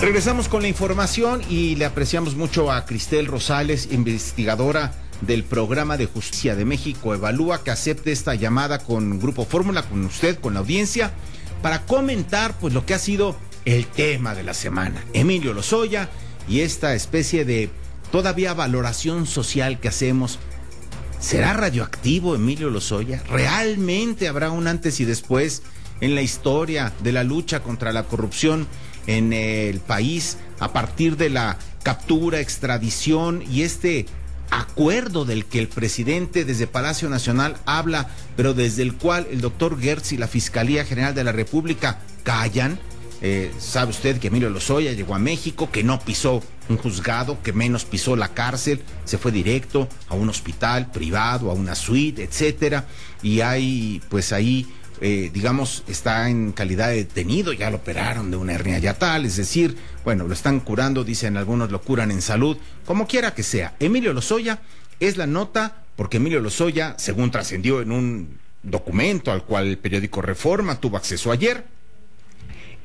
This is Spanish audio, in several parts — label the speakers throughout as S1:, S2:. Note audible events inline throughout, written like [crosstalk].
S1: Regresamos con la información y le apreciamos mucho a Cristel Rosales, investigadora del programa de justicia de México Evalúa, que acepte esta llamada con Grupo Fórmula, con usted, con la audiencia, para comentar pues lo que ha sido el tema de la semana. Emilio Lozoya y esta especie de todavía valoración social que hacemos. ¿Será radioactivo Emilio Lozoya? ¿Realmente habrá un antes y después en la historia de la lucha contra la corrupción? En el país a partir de la captura, extradición y este acuerdo del que el presidente desde Palacio Nacional habla, pero desde el cual el doctor Gertz y la Fiscalía General de la República callan. Eh, sabe usted que Emilio Lozoya llegó a México, que no pisó un juzgado, que menos pisó la cárcel, se fue directo a un hospital privado, a una suite, etcétera, y hay pues ahí eh, digamos, está en calidad de detenido, ya lo operaron de una hernia yatal, es decir, bueno, lo están curando, dicen algunos lo curan en salud, como quiera que sea. Emilio Lozoya es la nota porque Emilio Lozoya, según trascendió en un documento al cual el periódico Reforma tuvo acceso ayer,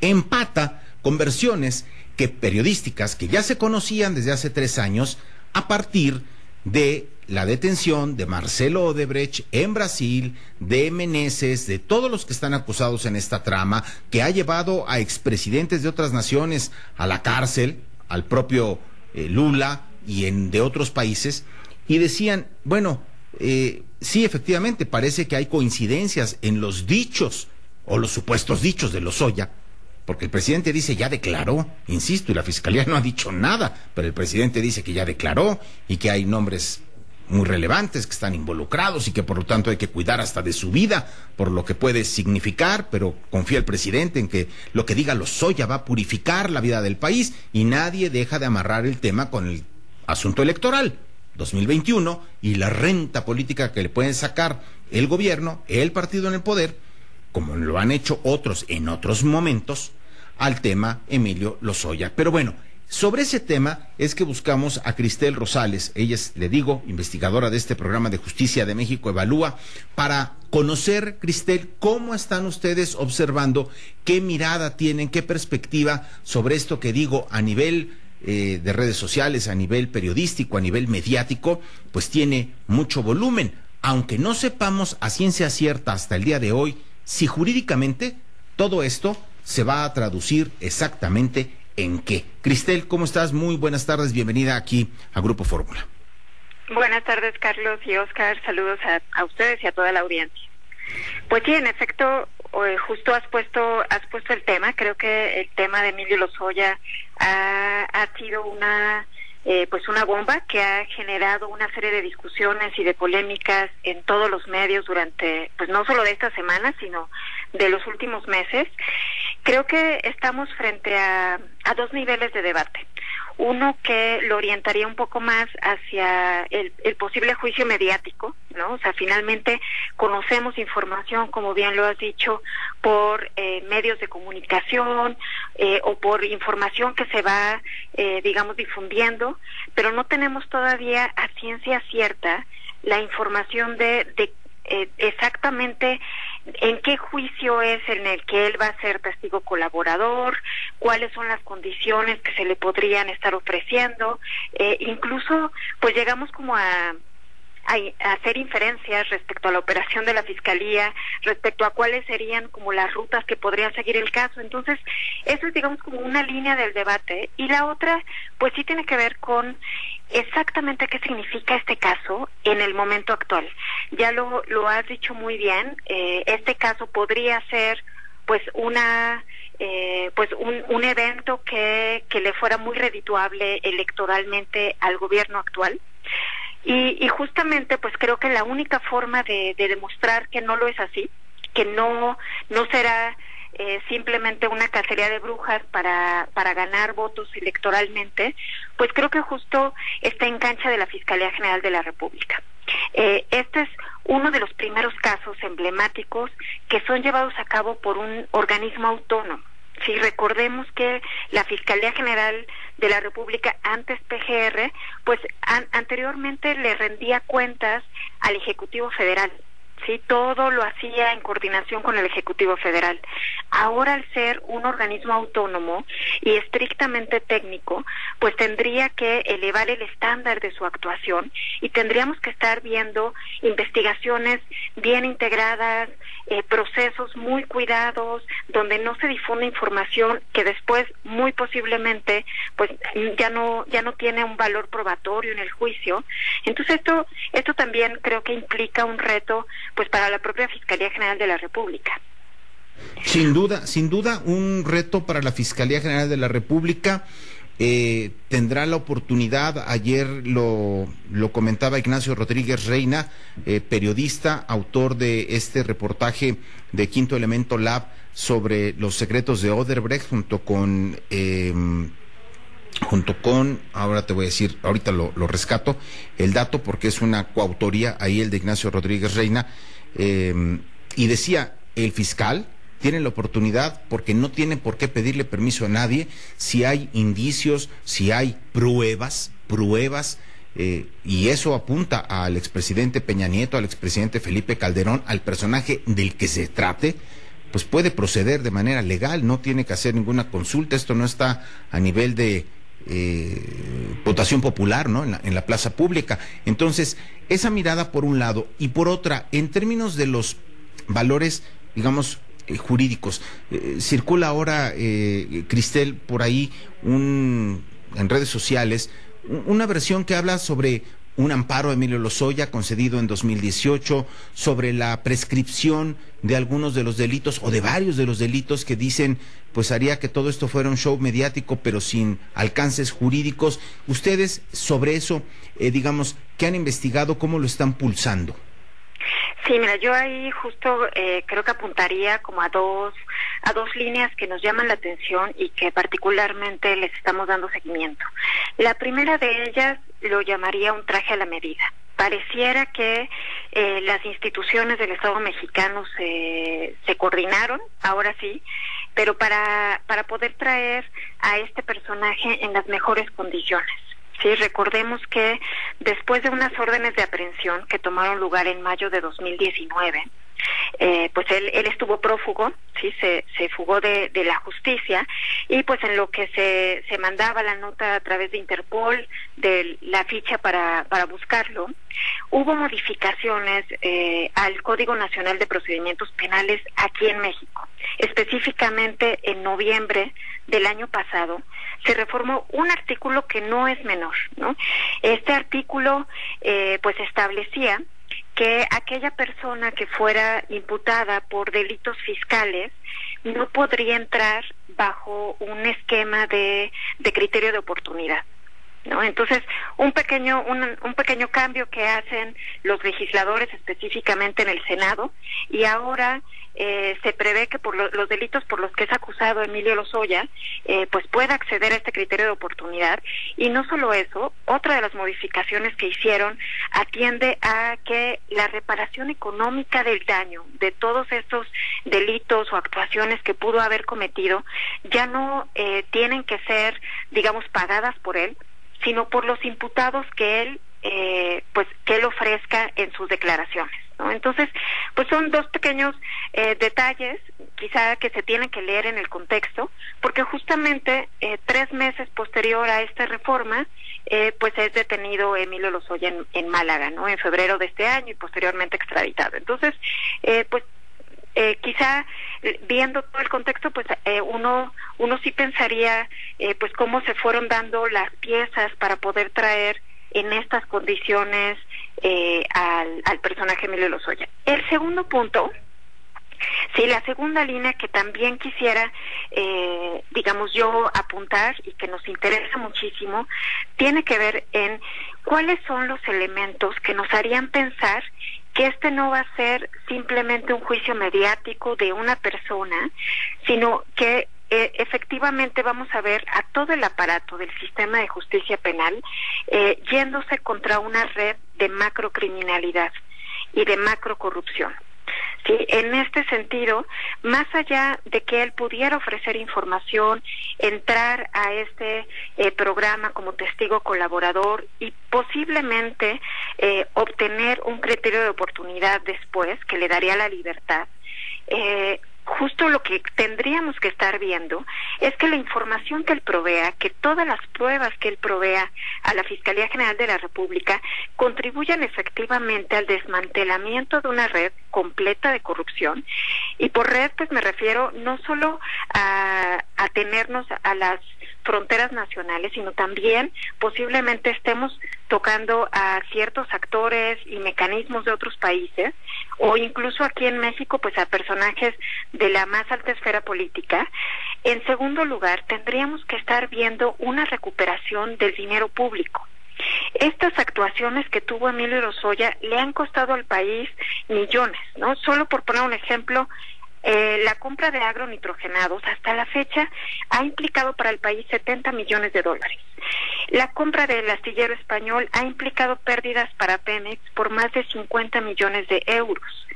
S1: empata con versiones que periodísticas que ya se conocían desde hace tres años a partir de la detención de Marcelo Odebrecht en Brasil, de Meneses, de todos los que están acusados en esta trama, que ha llevado a expresidentes de otras naciones a la cárcel, al propio eh, Lula y en, de otros países, y decían, bueno, eh, sí, efectivamente, parece que hay coincidencias en los dichos o los supuestos dichos de Lozoya, porque el presidente dice ya declaró, insisto, y la fiscalía [laughs] no ha dicho nada, pero el presidente dice que ya declaró y que hay nombres muy relevantes que están involucrados y que por lo tanto hay que cuidar hasta de su vida por lo que puede significar, pero confía el presidente en que lo que diga Lozoya va a purificar la vida del país y nadie deja de amarrar el tema con el asunto electoral 2021 y la renta política que le pueden sacar el gobierno, el partido en el poder, como lo han hecho otros en otros momentos, al tema Emilio Lozoya. Pero bueno, sobre ese tema es que buscamos a Cristel Rosales, ella es, le digo, investigadora de este programa de Justicia de México Evalúa, para conocer, Cristel, cómo están ustedes observando, qué mirada tienen, qué perspectiva sobre esto que digo a nivel eh, de redes sociales, a nivel periodístico, a nivel mediático, pues tiene mucho volumen, aunque no sepamos a ciencia cierta hasta el día de hoy si jurídicamente todo esto se va a traducir exactamente en qué. Cristel, ¿cómo estás? Muy buenas tardes, bienvenida aquí a Grupo Fórmula.
S2: Buenas tardes, Carlos y Oscar. Saludos a, ustedes y a toda la audiencia. Pues sí, en efecto, eh, justo has puesto has puesto el tema. Creo que el tema de Emilio Lozoya ha, ha sido una eh, pues una bomba que ha generado una serie de discusiones y de polémicas en todos los medios durante pues no solo de esta semana sino de los últimos meses creo que estamos frente a, a dos niveles de debate uno que lo orientaría un poco más hacia el, posible juicio mediático, ¿no? O sea, finalmente conocemos información, como bien lo has dicho, por eh, medios de comunicación eh, o por información que se va, eh, digamos, difundiendo, pero no tenemos todavía a ciencia cierta la información de, de exactamente en qué juicio es en el que él va a ser testigo colaborador, cuáles son las condiciones que se le podrían estar ofreciendo, eh, incluso pues llegamos como a a, hacer inferencias respecto a la operación de la fiscalía, respecto a cuáles serían como las rutas que podría seguir el caso. Entonces, eso es digamos como una línea del debate. Y la otra, pues sí tiene que ver con exactamente qué significa este caso en el momento actual. Ya lo, lo has dicho muy bien, eh, este caso podría ser pues una eh, pues un, un evento que, que le fuera muy redituable electoralmente al gobierno actual y, justamente pues creo que la única forma de, demostrar que no lo es así, que no, no será eh, simplemente una cacería de brujas para, para ganar votos electoralmente, pues creo que justo está en cancha de la Fiscalía General de la República. Eh, este es uno de los primeros casos emblemáticos que son llevados a cabo por un organismo autónomo. Si recordemos que la Fiscalía General de la República, antes PGR, pues anteriormente le rendía cuentas al Ejecutivo Federal. ¿Sí? Todo lo hacía en coordinación con el Ejecutivo Federal. Ahora, al ser un organismo autónomo y estrictamente técnico, pues tendría que elevar el estándar de su actuación y tendríamos que estar viendo investigaciones bien integradas, eh, procesos muy cuidados, donde no se difunde información que después, muy posiblemente, pues ya no, ya no tiene un valor probatorio en el juicio. Entonces, esto, esto también creo que implica un reto pues para la propia Fiscalía General de la República.
S1: Sin duda, sin duda, un reto para la Fiscalía General de la República. Eh, tendrá la oportunidad, ayer lo, comentaba Ignacio Rodríguez Reina, eh, periodista, autor de este reportaje de Quinto Elemento Lab sobre los secretos de Oderbrecht junto con... Em, junto con, ahora te voy a decir, ahorita lo, lo, rescato, el dato porque es una coautoría, ahí el de Ignacio Rodríguez Reina, eh, y decía, el fiscal tiene la oportunidad porque no tiene por qué pedirle permiso a nadie si hay indicios, si hay pruebas, pruebas, eh, y eso apunta al expresidente Peña Nieto, al expresidente Felipe Calderón, al personaje del que se trate, pues puede proceder de manera legal, no tiene que hacer ninguna consulta, esto no está a nivel de eh, votación popular, ¿no? En la, en la, plaza pública. Entonces, esa mirada por un lado y por otra, en términos de los valores, digamos, eh, jurídicos, eh, circula ahora, eh, Cristel, por ahí un, en redes sociales, una versión que habla sobre un amparo a Emilio Lozoya concedido en 2018 sobre la prescripción de algunos de los delitos o de varios de los delitos que dicen pues haría que todo esto fuera un show mediático pero sin alcances jurídicos. Ustedes sobre eso, eh, digamos, ¿qué han investigado? ¿Cómo lo están pulsando?
S2: Sí, mira, yo ahí justo eh, creo que apuntaría como a dos a dos líneas que nos llaman la atención y que particularmente les estamos dando seguimiento. La primera de ellas lo llamaría un traje a la medida. Pareciera que eh, las instituciones del Estado mexicano se, se coordinaron, ahora sí, pero para, para poder traer a este personaje en las mejores condiciones. Sí, recordemos que después de unas órdenes de aprehensión que tomaron lugar en mayo de 2019, eh, pues él, él estuvo prófugo, sí, se, fugó de, de la justicia y pues en lo que se, se mandaba la nota a través de Interpol, de la ficha para, para buscarlo, hubo modificaciones eh, al Código Nacional de Procedimientos Penales aquí en México. Específicamente en noviembre del año pasado se reformó un artículo que no es menor, ¿no? Este artículo eh, pues establecía que aquella persona que fuera imputada por delitos fiscales no podría entrar bajo un esquema de, de criterio de oportunidad. ¿No? Entonces, un pequeño, un, pequeño cambio que hacen los legisladores específicamente en el Senado y ahora eh, se prevé que por lo, los delitos por los que es acusado Emilio Lozoya, eh, pues pueda acceder a este criterio de oportunidad. Y no solo eso, otra de las modificaciones que hicieron atiende a que la reparación económica del daño de todos estos delitos o actuaciones que pudo haber cometido ya no eh, tienen que ser, digamos, pagadas por él, sino por los imputados que él, eh, pues, que él ofrezca en sus declaraciones. ¿no? Entonces, pues son dos pequeños eh, detalles, quizá que se tienen que leer en el contexto, porque justamente eh, tres meses posterior a esta reforma, eh, pues es detenido Emilio Lozoya en, en, Málaga, ¿no? En febrero de este año y posteriormente extraditado. Entonces, eh, pues eh, quizá viendo todo el contexto pues eh, uno uno sí pensaría eh, pues cómo se fueron dando las piezas para poder traer en estas condiciones eh, al, al personaje Emilio Lozoya. El segundo punto Sí, la segunda línea que también quisiera, eh, digamos yo, apuntar y que nos interesa muchísimo, tiene que ver en cuáles son los elementos que nos harían pensar que este no va a ser simplemente un juicio mediático de una persona, sino que eh, efectivamente vamos a ver a todo el aparato del sistema de justicia penal eh, yéndose contra una red de macrocriminalidad y de macrocorrupción. ¿Sí? En este sentido, más allá de que él pudiera ofrecer información, entrar a este eh, programa como testigo colaborador y posiblemente eh, obtener un criterio de oportunidad después que le daría la libertad, eh, justo lo que tendríamos que estar viendo es que la información que él provea, que todas las pruebas que él provea a la Fiscalía General de la República contribuyan efectivamente al desmantelamiento de una red completa de corrupción. Y por red, pues me refiero no solo a, a tenernos a las fronteras nacionales, sino también posiblemente estemos tocando a ciertos actores y mecanismos de otros países o incluso aquí en México pues a personajes de la más alta esfera política. En segundo lugar, tendríamos que estar viendo una recuperación del dinero público. Estas actuaciones que tuvo Emilio Lozoya le han costado al país millones, ¿no? Solo por poner un ejemplo, eh, la compra de agronitrogenados hasta la fecha ha implicado para el país 70 millones de dólares. La compra del astillero español ha implicado pérdidas para Pemex por más de 50 millones de euros.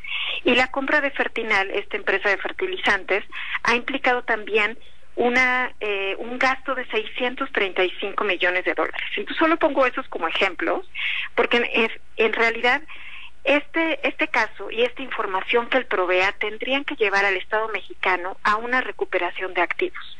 S2: Y la compra de Fertinal, esta empresa de fertilizantes, ha implicado también una, eh, un gasto de 635 millones de dólares. Entonces solo pongo esos como ejemplos, porque en, en realidad este, este caso y esta información que él provea tendrían que llevar al Estado mexicano a una recuperación de activos.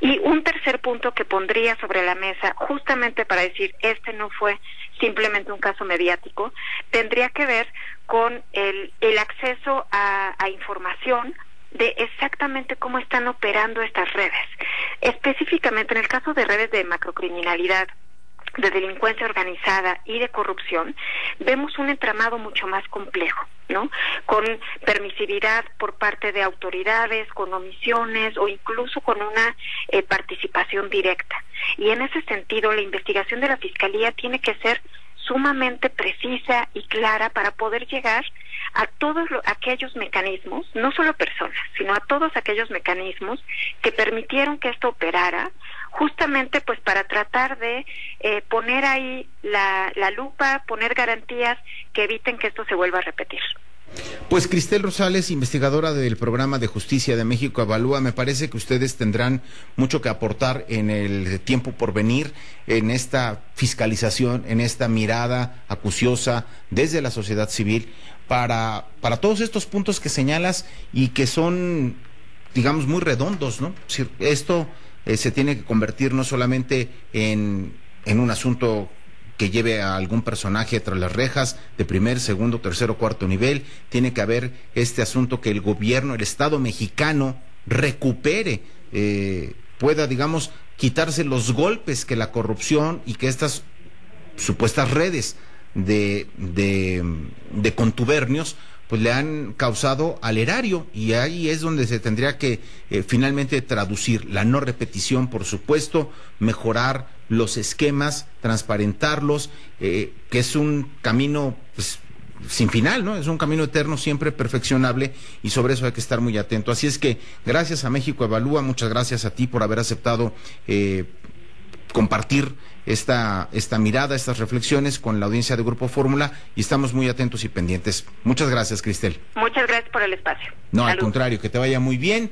S2: Y un tercer punto que pondría sobre la mesa, justamente para decir, este no fue simplemente un caso mediático, tendría que ver con el, el acceso a, a información de exactamente cómo están operando estas redes. Específicamente en el caso de redes de macrocriminalidad, de delincuencia organizada y de corrupción, vemos un entramado mucho más complejo, ¿no? Con permisividad por parte de autoridades, con omisiones o incluso con una eh, participación directa. Y en ese sentido, la investigación de la Fiscalía tiene que ser sumamente precisa y clara para poder llegar a todos aquellos mecanismos, no solo personas, sino a todos aquellos mecanismos que permitieron que esto operara, justamente pues para tratar de eh, poner ahí la, la lupa, poner garantías que eviten que esto se vuelva a repetir.
S1: Pues Cristel Rosales, investigadora del programa de justicia de México Evalúa, me parece que ustedes tendrán mucho que aportar en el tiempo por venir, en esta fiscalización, en esta mirada acuciosa desde la sociedad civil para, para todos estos puntos que señalas y que son, digamos, muy redondos, ¿no? Esto eh, se tiene que convertir no solamente en, en un asunto que lleve a algún personaje tras las rejas de primer, segundo, tercero, cuarto nivel. Tiene que haber este asunto que el gobierno, el Estado mexicano recupere, eh, pueda, digamos, quitarse los golpes que la corrupción y que estas supuestas redes de, de, de contubernios pues le han causado al erario y ahí es donde se tendría que eh, finalmente traducir la no repetición, por supuesto, mejorar los esquemas, transparentarlos, eh, que es un camino pues, sin final, ¿no? Es un camino eterno, siempre perfeccionable y sobre eso hay que estar muy atento. Así es que gracias a México Evalúa, muchas gracias a ti por haber aceptado eh, compartir esta, esta mirada, estas reflexiones con la audiencia de Grupo Fórmula y estamos muy atentos y pendientes. Muchas gracias, Cristel.
S2: Muchas gracias por el espacio.
S1: No, al contrario, que te vaya muy bien.